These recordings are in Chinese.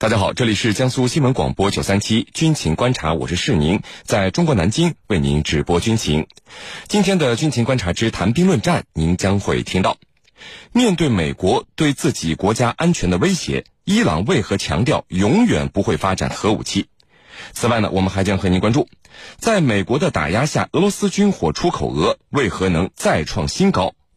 大家好，这里是江苏新闻广播九三七军情观察，我是世宁，在中国南京为您直播军情。今天的军情观察之谈兵论战，您将会听到：面对美国对自己国家安全的威胁，伊朗为何强调永远不会发展核武器？此外呢，我们还将和您关注，在美国的打压下，俄罗斯军火出口额为何能再创新高？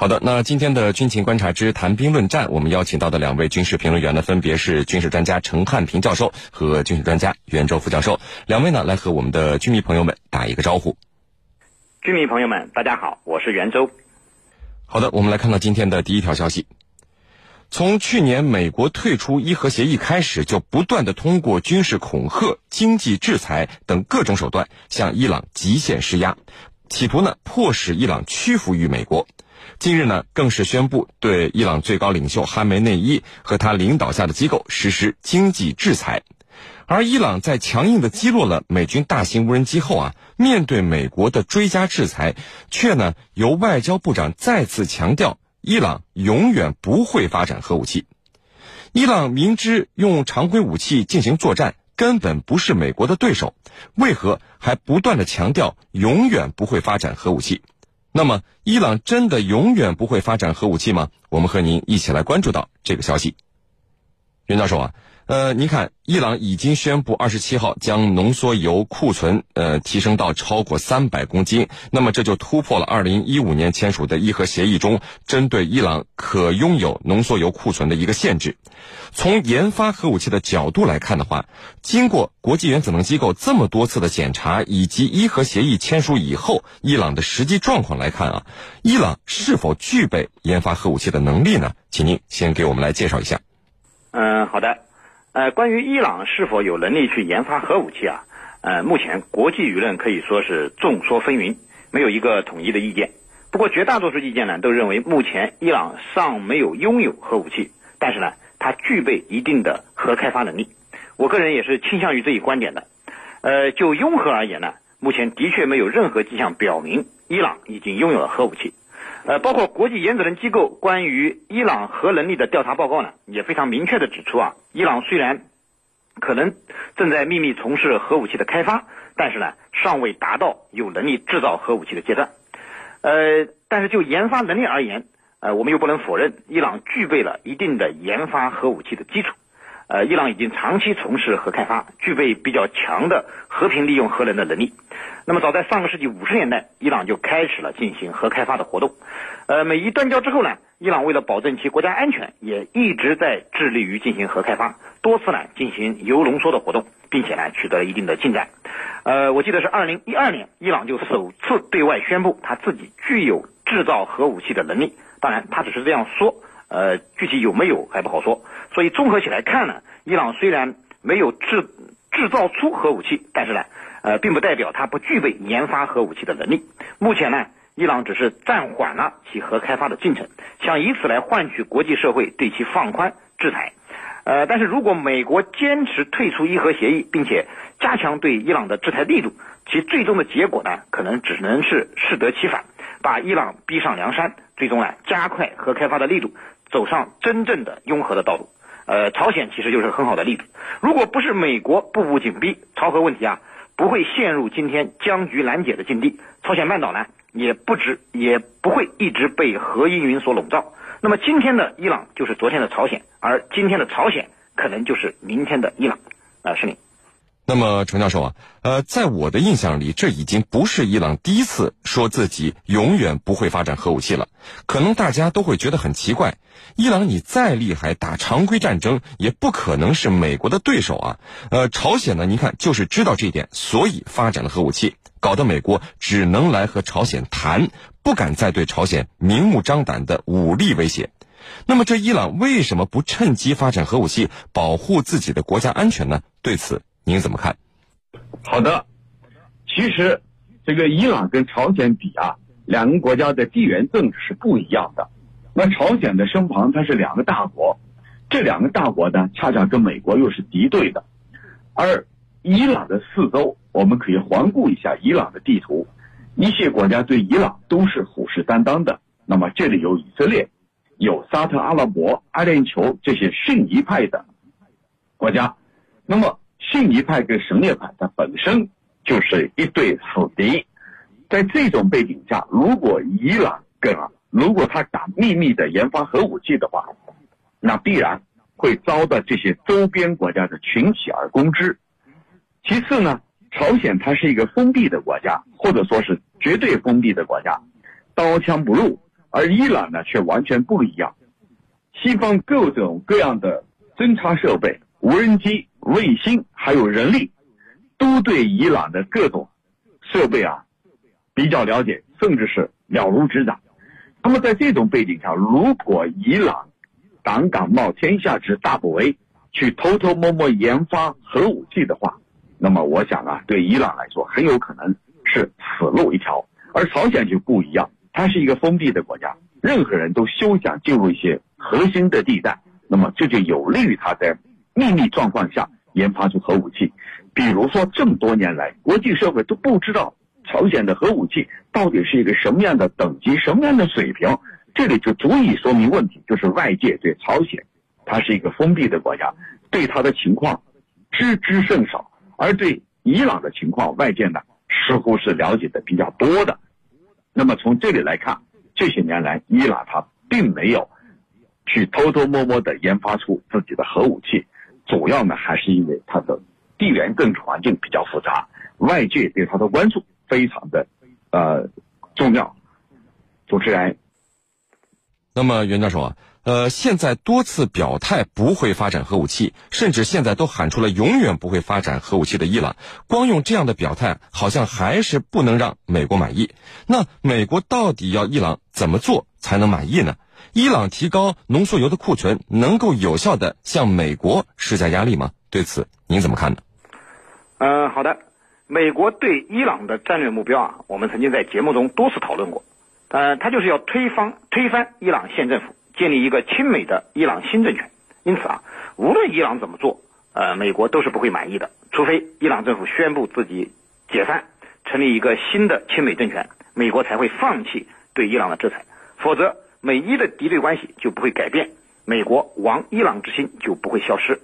好的，那今天的军情观察之谈兵论战，我们邀请到的两位军事评论员呢，分别是军事专家陈汉平教授和军事专家袁周副教授。两位呢，来和我们的军迷朋友们打一个招呼。军迷朋友们，大家好，我是袁周。好的，我们来看到今天的第一条消息。从去年美国退出伊核协议开始，就不断的通过军事恐吓、经济制裁等各种手段向伊朗极限施压，企图呢迫使伊朗屈服于美国。近日呢，更是宣布对伊朗最高领袖哈梅内伊和他领导下的机构实施经济制裁。而伊朗在强硬的击落了美军大型无人机后啊，面对美国的追加制裁，却呢由外交部长再次强调，伊朗永远不会发展核武器。伊朗明知用常规武器进行作战根本不是美国的对手，为何还不断的强调永远不会发展核武器？那么，伊朗真的永远不会发展核武器吗？我们和您一起来关注到这个消息。袁教授啊。呃，您看，伊朗已经宣布二十七号将浓缩铀库存呃提升到超过三百公斤，那么这就突破了二零一五年签署的伊核协议中针对伊朗可拥有浓缩铀库存的一个限制。从研发核武器的角度来看的话，经过国际原子能机构这么多次的检查，以及伊核协议签署以后，伊朗的实际状况来看啊，伊朗是否具备研发核武器的能力呢？请您先给我们来介绍一下。嗯，好的。呃，关于伊朗是否有能力去研发核武器啊？呃，目前国际舆论可以说是众说纷纭，没有一个统一的意见。不过绝大多数意见呢，都认为目前伊朗尚没有拥有核武器，但是呢，它具备一定的核开发能力。我个人也是倾向于这一观点的。呃，就拥核而言呢，目前的确没有任何迹象表明伊朗已经拥有了核武器。呃，包括国际原子能机构关于伊朗核能力的调查报告呢，也非常明确的指出啊，伊朗虽然可能正在秘密从事核武器的开发，但是呢，尚未达到有能力制造核武器的阶段。呃，但是就研发能力而言，呃，我们又不能否认伊朗具备了一定的研发核武器的基础。呃，伊朗已经长期从事核开发，具备比较强的和平利用核能的能力。那么，早在上个世纪五十年代，伊朗就开始了进行核开发的活动。呃，美伊断交之后呢，伊朗为了保证其国家安全，也一直在致力于进行核开发，多次呢进行铀浓缩的活动，并且呢取得了一定的进展。呃，我记得是二零一二年，伊朗就首次对外宣布他自己具有制造核武器的能力。当然，他只是这样说。呃，具体有没有还不好说，所以综合起来看呢，伊朗虽然没有制制造出核武器，但是呢，呃，并不代表它不具备研发核武器的能力。目前呢，伊朗只是暂缓了其核开发的进程，想以此来换取国际社会对其放宽制裁。呃，但是如果美国坚持退出伊核协议，并且加强对伊朗的制裁力度，其最终的结果呢，可能只能是适得其反，把伊朗逼上梁山，最终呢，加快核开发的力度。走上真正的拥核的道路，呃，朝鲜其实就是很好的例子。如果不是美国步步紧逼，朝核问题啊不会陷入今天僵局难解的境地，朝鲜半岛呢也不止也不会一直被核阴云所笼罩。那么今天的伊朗就是昨天的朝鲜，而今天的朝鲜可能就是明天的伊朗。啊，是你。那么，程教授啊，呃，在我的印象里，这已经不是伊朗第一次说自己永远不会发展核武器了。可能大家都会觉得很奇怪，伊朗你再厉害，打常规战争也不可能是美国的对手啊。呃，朝鲜呢，您看就是知道这一点，所以发展了核武器，搞得美国只能来和朝鲜谈，不敢再对朝鲜明目张胆的武力威胁。那么，这伊朗为什么不趁机发展核武器，保护自己的国家安全呢？对此。您怎么看？好的，其实这个伊朗跟朝鲜比啊，两个国家的地缘政治是不一样的。那朝鲜的身旁它是两个大国，这两个大国呢，恰恰跟美国又是敌对的。而伊朗的四周，我们可以环顾一下伊朗的地图，一些国家对伊朗都是虎视眈眈的。那么这里有以色列，有沙特阿拉伯、阿联酋这些逊尼派的国家。那么逊尼派跟什叶派，它本身就是一对死敌。在这种背景下，如果伊朗跟如果他敢秘密的研发核武器的话，那必然会遭到这些周边国家的群起而攻之。其次呢，朝鲜它是一个封闭的国家，或者说是绝对封闭的国家，刀枪不入；而伊朗呢却完全不一样，西方各种各样的侦察设备、无人机、卫星还有人力，都对伊朗的各种设备啊比较了解，甚至是了如指掌。那么在这种背景下，如果伊朗胆敢冒天下之大不韪，去偷偷摸摸研发核武器的话，那么我想啊，对伊朗来说很有可能是死路一条。而朝鲜就不一样，它是一个封闭的国家，任何人都休想进入一些核心的地带。那么这就有利于他在秘密状况下研发出核武器。比如说，这么多年来，国际社会都不知道。朝鲜的核武器到底是一个什么样的等级、什么样的水平？这里就足以说明问题，就是外界对朝鲜，它是一个封闭的国家，对它的情况知之甚少；而对伊朗的情况，外界呢似乎是了解的比较多的。那么从这里来看，这些年来，伊朗它并没有去偷偷摸摸的研发出自己的核武器，主要呢还是因为它的地缘政治环境比较复杂，外界对它的关注。非常的，呃，重要。主持人，那么袁教授啊，呃，现在多次表态不会发展核武器，甚至现在都喊出了永远不会发展核武器的伊朗，光用这样的表态，好像还是不能让美国满意。那美国到底要伊朗怎么做才能满意呢？伊朗提高浓缩铀的库存，能够有效的向美国施加压力吗？对此您怎么看呢？嗯，好的。美国对伊朗的战略目标啊，我们曾经在节目中多次讨论过，呃，他就是要推翻推翻伊朗现政府，建立一个亲美的伊朗新政权。因此啊，无论伊朗怎么做，呃，美国都是不会满意的，除非伊朗政府宣布自己解散，成立一个新的亲美政权，美国才会放弃对伊朗的制裁，否则美伊的敌对关系就不会改变，美国亡伊朗之心就不会消失。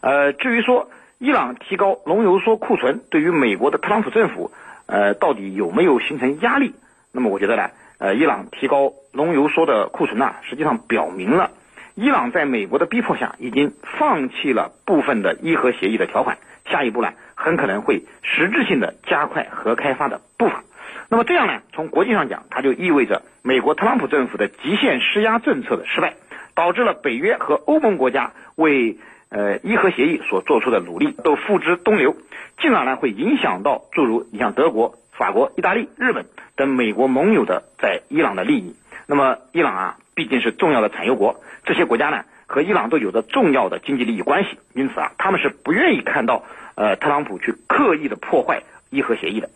呃，至于说。伊朗提高浓油缩库存，对于美国的特朗普政府，呃，到底有没有形成压力？那么我觉得呢，呃，伊朗提高浓油缩的库存呢，实际上表明了伊朗在美国的逼迫下，已经放弃了部分的伊核协议的条款。下一步呢，很可能会实质性的加快核开发的步伐。那么这样呢，从国际上讲，它就意味着美国特朗普政府的极限施压政策的失败，导致了北约和欧盟国家为呃，伊核协议所做出的努力都付之东流，进而呢会影响到诸如你像德国、法国、意大利、日本等美国盟友的在伊朗的利益。那么伊朗啊毕竟是重要的产油国，这些国家呢和伊朗都有着重要的经济利益关系，因此啊他们是不愿意看到呃特朗普去刻意的破坏伊核协议的。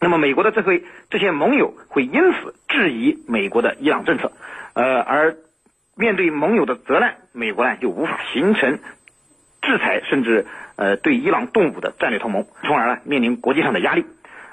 那么美国的这回这些盟友会因此质疑美国的伊朗政策，呃而面对盟友的责难，美国呢就无法形成。制裁甚至呃对伊朗动武的战略同盟，从而呢面临国际上的压力。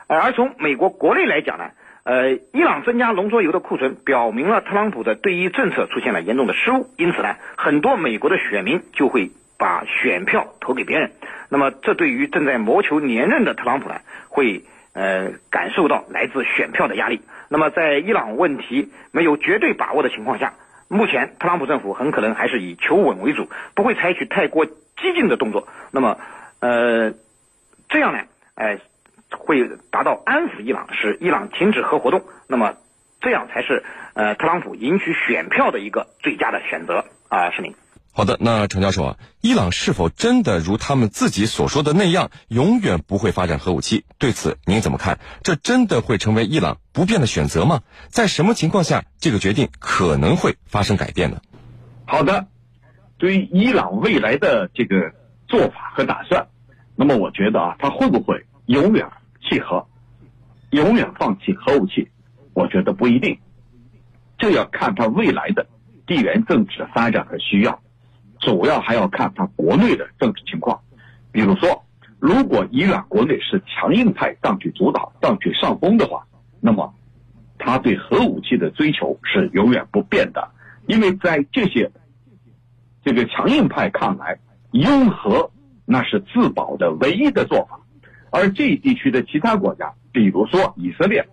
而从美国国内来讲呢，呃，伊朗增加浓缩铀的库存，表明了特朗普的对伊政策出现了严重的失误。因此呢，很多美国的选民就会把选票投给别人。那么，这对于正在谋求连任的特朗普呢，会呃感受到来自选票的压力。那么，在伊朗问题没有绝对把握的情况下，目前特朗普政府很可能还是以求稳为主，不会采取太过。激进的动作，那么，呃，这样呢，哎，会达到安抚伊朗，使伊朗停止核活动，那么，这样才是呃特朗普赢取选票的一个最佳的选择啊，是您。好的，那程教授啊，伊朗是否真的如他们自己所说的那样，永远不会发展核武器？对此您怎么看？这真的会成为伊朗不变的选择吗？在什么情况下，这个决定可能会发生改变呢？好的。对于伊朗未来的这个做法和打算，那么我觉得啊，他会不会永远契合？永远放弃核武器？我觉得不一定，这要看他未来的地缘政治的发展和需要，主要还要看他国内的政治情况。比如说，如果伊朗国内是强硬派占据主导、占据上风的话，那么他对核武器的追求是永远不变的，因为在这些这个强硬派看来，拥核那是自保的唯一的做法，而这一地区的其他国家，比如说以色列，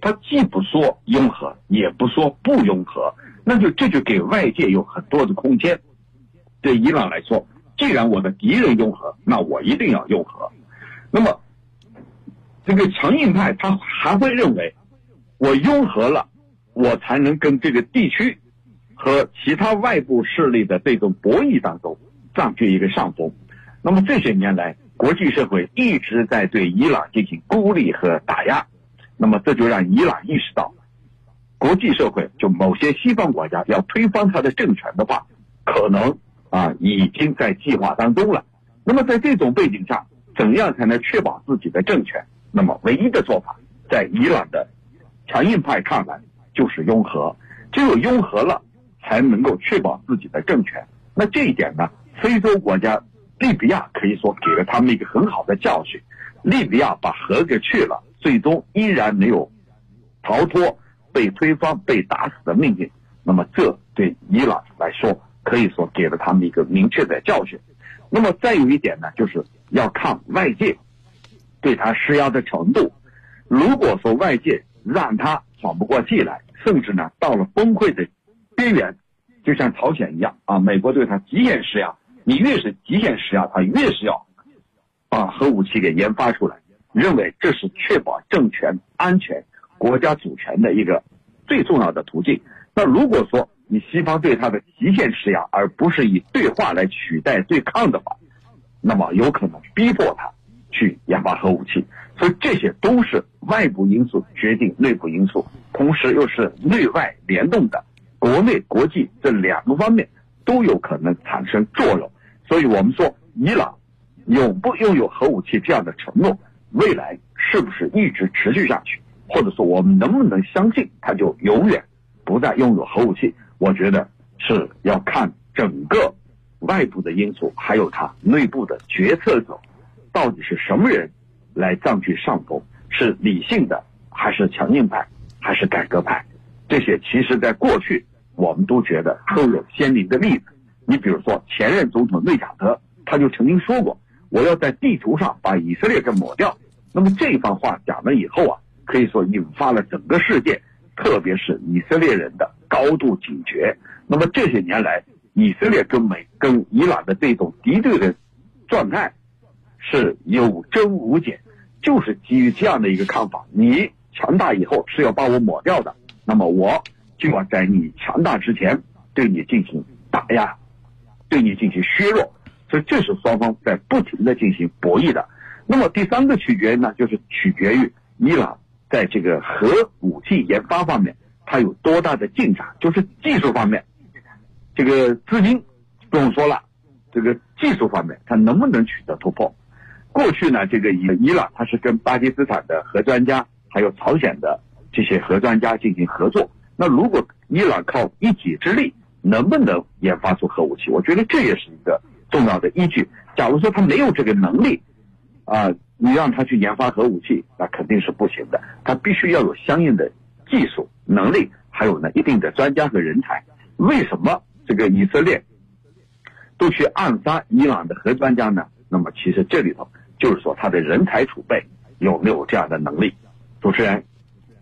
他既不说拥核，也不说不拥核，那就这就给外界有很多的空间。对伊朗来说，既然我的敌人拥核，那我一定要拥核。那么，这个强硬派他还会认为，我拥核了，我才能跟这个地区。和其他外部势力的这种博弈当中占据一个上风，那么这些年来，国际社会一直在对伊朗进行孤立和打压，那么这就让伊朗意识到，国际社会就某些西方国家要推翻他的政权的话，可能啊已经在计划当中了。那么在这种背景下，怎样才能确保自己的政权？那么唯一的做法，在伊朗的强硬派看来就是拥核，只有拥核了。才能够确保自己的政权。那这一点呢？非洲国家利比亚可以说给了他们一个很好的教训。利比亚把核给去了，最终依然没有逃脱被推翻、被打死的命运。那么，这对伊朗来说，可以说给了他们一个明确的教训。那么，再有一点呢，就是要看外界对他施压的程度。如果说外界让他喘不过气来，甚至呢到了崩溃的。边缘，就像朝鲜一样啊！美国对他极限施压，你越是极限施压，他越是要把核武器给研发出来，认为这是确保政权安全、国家主权的一个最重要的途径。那如果说你西方对他的极限施压，而不是以对话来取代对抗的话，那么有可能逼迫他去研发核武器。所以这些都是外部因素决定内部因素，同时又是内外联动的。国内、国际这两个方面都有可能产生作用，所以我们说，伊朗有不拥有核武器这样的承诺，未来是不是一直持续下去，或者说我们能不能相信它就永远不再拥有核武器？我觉得是要看整个外部的因素，还有它内部的决策者到底是什么人来占据上风，是理性的还是强硬派，还是改革派？这些其实在过去。我们都觉得都有鲜明的例子。你比如说，前任总统内贾德，他就曾经说过：“我要在地图上把以色列给抹掉。”那么这番话讲了以后啊，可以说引发了整个世界，特别是以色列人的高度警觉。那么这些年来，以色列跟美、跟伊朗的这种敌对的状态是有增无减，就是基于这样的一个看法：你强大以后是要把我抹掉的，那么我。就要在你强大之前对你进行打压，对你进行削弱，所以这是双方在不停的进行博弈的。那么第三个取决呢，就是取决于伊朗在这个核武器研发方面，它有多大的进展，就是技术方面，这个资金不用说了，这个技术方面它能不能取得突破？过去呢，这个伊伊朗它是跟巴基斯坦的核专家，还有朝鲜的这些核专家进行合作。那如果伊朗靠一己之力能不能研发出核武器？我觉得这也是一个重要的依据。假如说他没有这个能力，啊，你让他去研发核武器，那肯定是不行的。他必须要有相应的技术能力，还有呢一定的专家和人才。为什么这个以色列都去暗杀伊朗的核专家呢？那么其实这里头就是说他的人才储备有没有这样的能力？主持人。